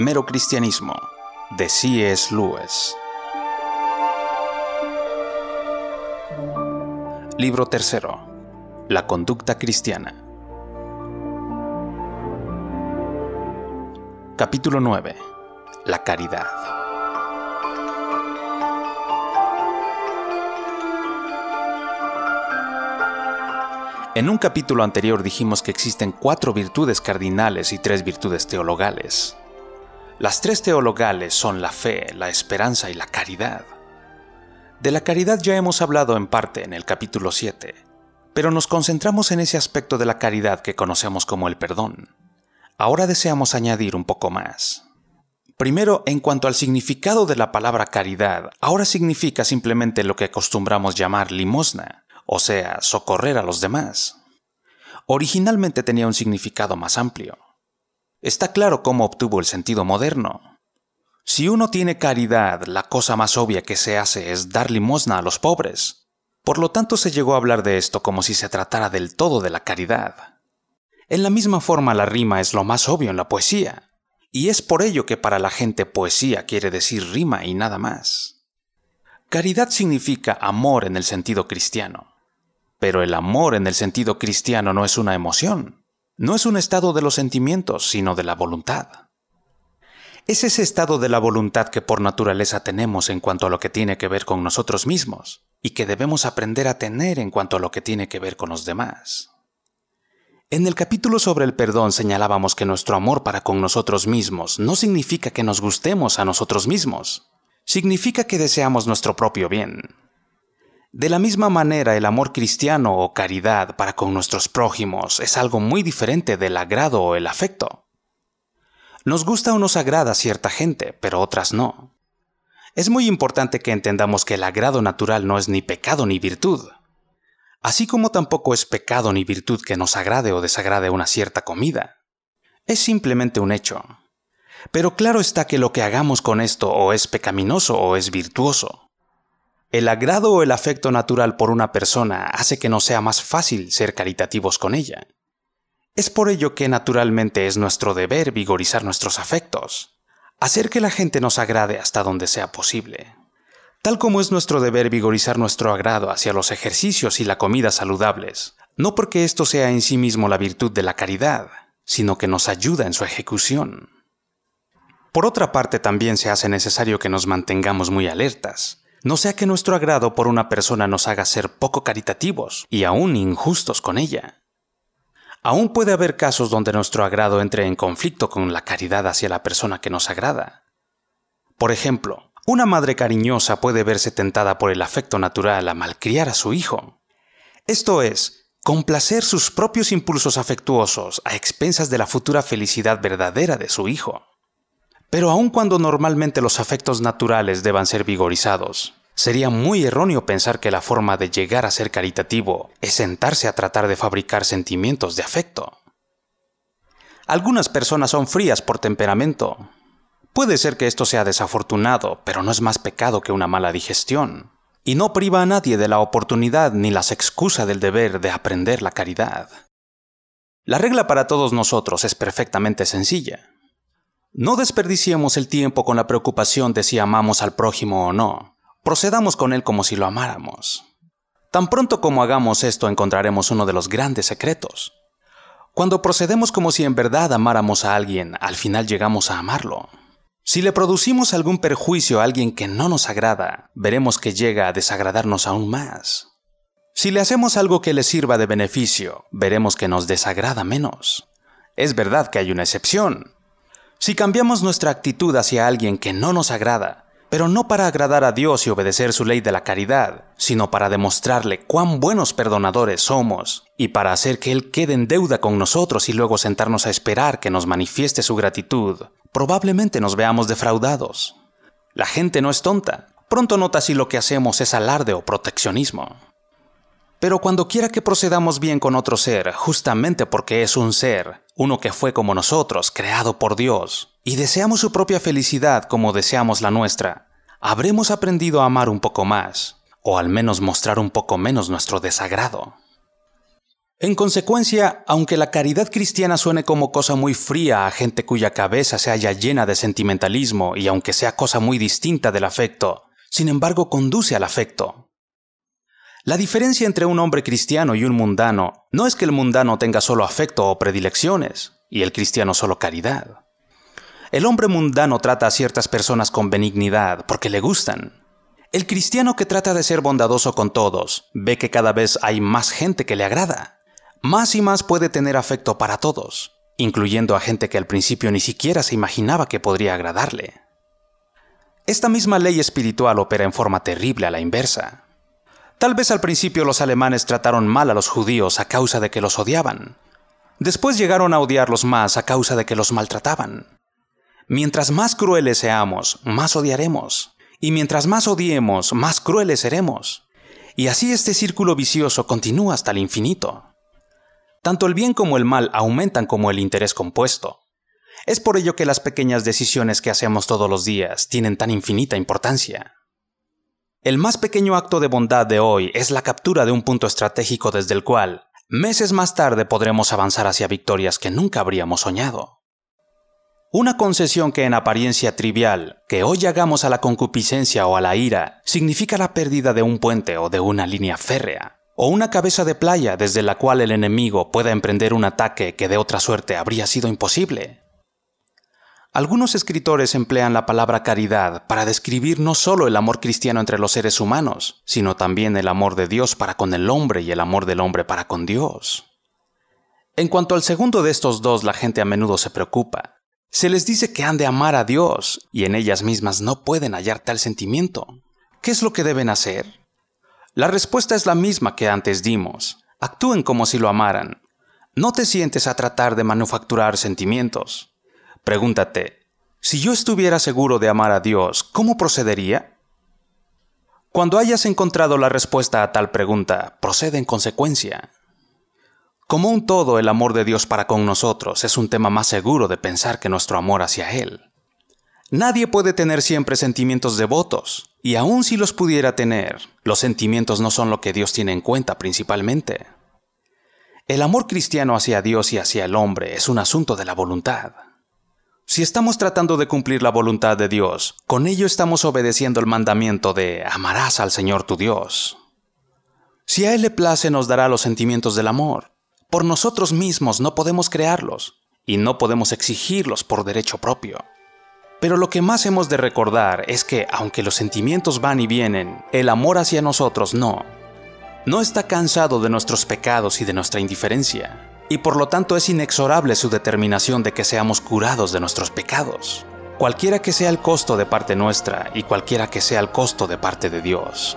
Mero Cristianismo, de C.S. Lewis. Libro tercero. La conducta cristiana. Capítulo 9. La caridad. En un capítulo anterior dijimos que existen cuatro virtudes cardinales y tres virtudes teologales. Las tres teologales son la fe, la esperanza y la caridad. De la caridad ya hemos hablado en parte en el capítulo 7, pero nos concentramos en ese aspecto de la caridad que conocemos como el perdón. Ahora deseamos añadir un poco más. Primero, en cuanto al significado de la palabra caridad, ahora significa simplemente lo que acostumbramos llamar limosna, o sea, socorrer a los demás. Originalmente tenía un significado más amplio. Está claro cómo obtuvo el sentido moderno. Si uno tiene caridad, la cosa más obvia que se hace es dar limosna a los pobres. Por lo tanto, se llegó a hablar de esto como si se tratara del todo de la caridad. En la misma forma, la rima es lo más obvio en la poesía. Y es por ello que para la gente poesía quiere decir rima y nada más. Caridad significa amor en el sentido cristiano. Pero el amor en el sentido cristiano no es una emoción, no es un estado de los sentimientos, sino de la voluntad. Es ese estado de la voluntad que por naturaleza tenemos en cuanto a lo que tiene que ver con nosotros mismos y que debemos aprender a tener en cuanto a lo que tiene que ver con los demás. En el capítulo sobre el perdón señalábamos que nuestro amor para con nosotros mismos no significa que nos gustemos a nosotros mismos, significa que deseamos nuestro propio bien. De la misma manera, el amor cristiano o caridad para con nuestros prójimos es algo muy diferente del agrado o el afecto. Nos gusta o nos agrada cierta gente, pero otras no. Es muy importante que entendamos que el agrado natural no es ni pecado ni virtud. Así como tampoco es pecado ni virtud que nos agrade o desagrade una cierta comida. Es simplemente un hecho. Pero claro está que lo que hagamos con esto o es pecaminoso o es virtuoso. El agrado o el afecto natural por una persona hace que no sea más fácil ser caritativos con ella. Es por ello que naturalmente es nuestro deber vigorizar nuestros afectos, hacer que la gente nos agrade hasta donde sea posible. Tal como es nuestro deber vigorizar nuestro agrado hacia los ejercicios y la comida saludables, no porque esto sea en sí mismo la virtud de la caridad, sino que nos ayuda en su ejecución. Por otra parte, también se hace necesario que nos mantengamos muy alertas, no sea que nuestro agrado por una persona nos haga ser poco caritativos y aún injustos con ella. Aún puede haber casos donde nuestro agrado entre en conflicto con la caridad hacia la persona que nos agrada. Por ejemplo, una madre cariñosa puede verse tentada por el afecto natural a malcriar a su hijo. Esto es, complacer sus propios impulsos afectuosos a expensas de la futura felicidad verdadera de su hijo. Pero aun cuando normalmente los afectos naturales deban ser vigorizados, sería muy erróneo pensar que la forma de llegar a ser caritativo es sentarse a tratar de fabricar sentimientos de afecto. Algunas personas son frías por temperamento. Puede ser que esto sea desafortunado, pero no es más pecado que una mala digestión, y no priva a nadie de la oportunidad ni las excusas del deber de aprender la caridad. La regla para todos nosotros es perfectamente sencilla. No desperdiciemos el tiempo con la preocupación de si amamos al prójimo o no. Procedamos con él como si lo amáramos. Tan pronto como hagamos esto encontraremos uno de los grandes secretos. Cuando procedemos como si en verdad amáramos a alguien, al final llegamos a amarlo. Si le producimos algún perjuicio a alguien que no nos agrada, veremos que llega a desagradarnos aún más. Si le hacemos algo que le sirva de beneficio, veremos que nos desagrada menos. Es verdad que hay una excepción, si cambiamos nuestra actitud hacia alguien que no nos agrada, pero no para agradar a Dios y obedecer su ley de la caridad, sino para demostrarle cuán buenos perdonadores somos, y para hacer que Él quede en deuda con nosotros y luego sentarnos a esperar que nos manifieste su gratitud, probablemente nos veamos defraudados. La gente no es tonta, pronto nota si lo que hacemos es alarde o proteccionismo. Pero cuando quiera que procedamos bien con otro ser, justamente porque es un ser, uno que fue como nosotros, creado por Dios, y deseamos su propia felicidad como deseamos la nuestra, habremos aprendido a amar un poco más, o al menos mostrar un poco menos nuestro desagrado. En consecuencia, aunque la caridad cristiana suene como cosa muy fría a gente cuya cabeza se haya llena de sentimentalismo y aunque sea cosa muy distinta del afecto, sin embargo conduce al afecto. La diferencia entre un hombre cristiano y un mundano no es que el mundano tenga solo afecto o predilecciones, y el cristiano solo caridad. El hombre mundano trata a ciertas personas con benignidad porque le gustan. El cristiano que trata de ser bondadoso con todos ve que cada vez hay más gente que le agrada más y más puede tener afecto para todos, incluyendo a gente que al principio ni siquiera se imaginaba que podría agradarle. Esta misma ley espiritual opera en forma terrible a la inversa. Tal vez al principio los alemanes trataron mal a los judíos a causa de que los odiaban. Después llegaron a odiarlos más a causa de que los maltrataban. Mientras más crueles seamos, más odiaremos. Y mientras más odiemos, más crueles seremos. Y así este círculo vicioso continúa hasta el infinito. Tanto el bien como el mal aumentan como el interés compuesto. Es por ello que las pequeñas decisiones que hacemos todos los días tienen tan infinita importancia. El más pequeño acto de bondad de hoy es la captura de un punto estratégico desde el cual, meses más tarde, podremos avanzar hacia victorias que nunca habríamos soñado. Una concesión que en apariencia trivial, que hoy hagamos a la concupiscencia o a la ira, significa la pérdida de un puente o de una línea férrea, o una cabeza de playa desde la cual el enemigo pueda emprender un ataque que de otra suerte habría sido imposible. Algunos escritores emplean la palabra caridad para describir no solo el amor cristiano entre los seres humanos, sino también el amor de Dios para con el hombre y el amor del hombre para con Dios. En cuanto al segundo de estos dos, la gente a menudo se preocupa. Se les dice que han de amar a Dios y en ellas mismas no pueden hallar tal sentimiento. ¿Qué es lo que deben hacer? La respuesta es la misma que antes dimos. Actúen como si lo amaran. No te sientes a tratar de manufacturar sentimientos. Pregúntate, si yo estuviera seguro de amar a Dios, ¿cómo procedería? Cuando hayas encontrado la respuesta a tal pregunta, procede en consecuencia. Como un todo, el amor de Dios para con nosotros es un tema más seguro de pensar que nuestro amor hacia Él. Nadie puede tener siempre sentimientos devotos, y aun si los pudiera tener, los sentimientos no son lo que Dios tiene en cuenta principalmente. El amor cristiano hacia Dios y hacia el hombre es un asunto de la voluntad. Si estamos tratando de cumplir la voluntad de Dios, con ello estamos obedeciendo el mandamiento de amarás al Señor tu Dios. Si a Él le place nos dará los sentimientos del amor. Por nosotros mismos no podemos crearlos, y no podemos exigirlos por derecho propio. Pero lo que más hemos de recordar es que, aunque los sentimientos van y vienen, el amor hacia nosotros no. No está cansado de nuestros pecados y de nuestra indiferencia, y por lo tanto es inexorable su determinación de que seamos curados de nuestros pecados, cualquiera que sea el costo de parte nuestra y cualquiera que sea el costo de parte de Dios.